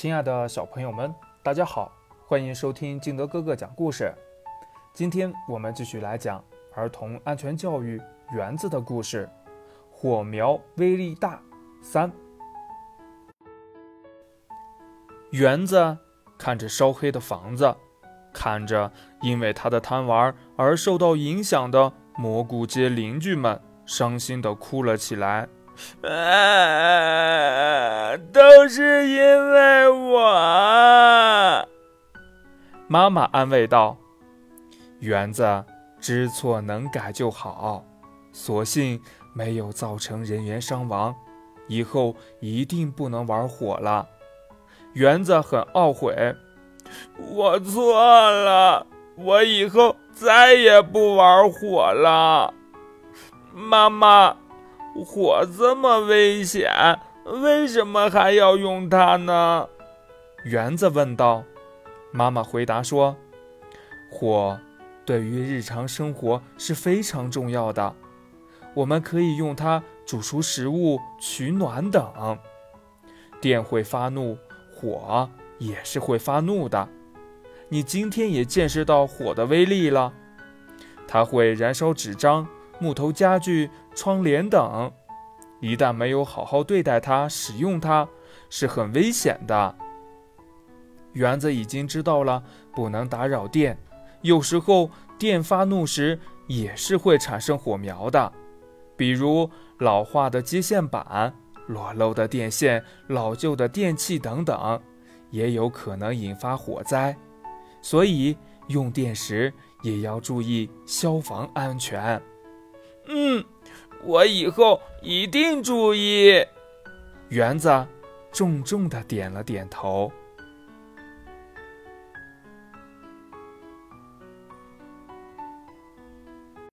亲爱的小朋友们，大家好，欢迎收听金德哥哥讲故事。今天我们继续来讲儿童安全教育园子的故事。火苗威力大三。园子看着烧黑的房子，看着因为他的贪玩而受到影响的蘑菇街邻居们，伤心的哭了起来。妈妈安慰道：“园子知错能改就好，所幸没有造成人员伤亡，以后一定不能玩火了。”园子很懊悔：“我错了，我以后再也不玩火了。”妈妈。火这么危险，为什么还要用它呢？园子问道。妈妈回答说：“火对于日常生活是非常重要的，我们可以用它煮熟食物、取暖等。电会发怒，火也是会发怒的。你今天也见识到火的威力了，它会燃烧纸张。”木头家具、窗帘等，一旦没有好好对待它、使用它，是很危险的。园子已经知道了，不能打扰电。有时候电发怒时也是会产生火苗的，比如老化的接线板、裸露的电线、老旧的电器等等，也有可能引发火灾。所以用电时也要注意消防安全。嗯，我以后一定注意。园子重重的点了点头。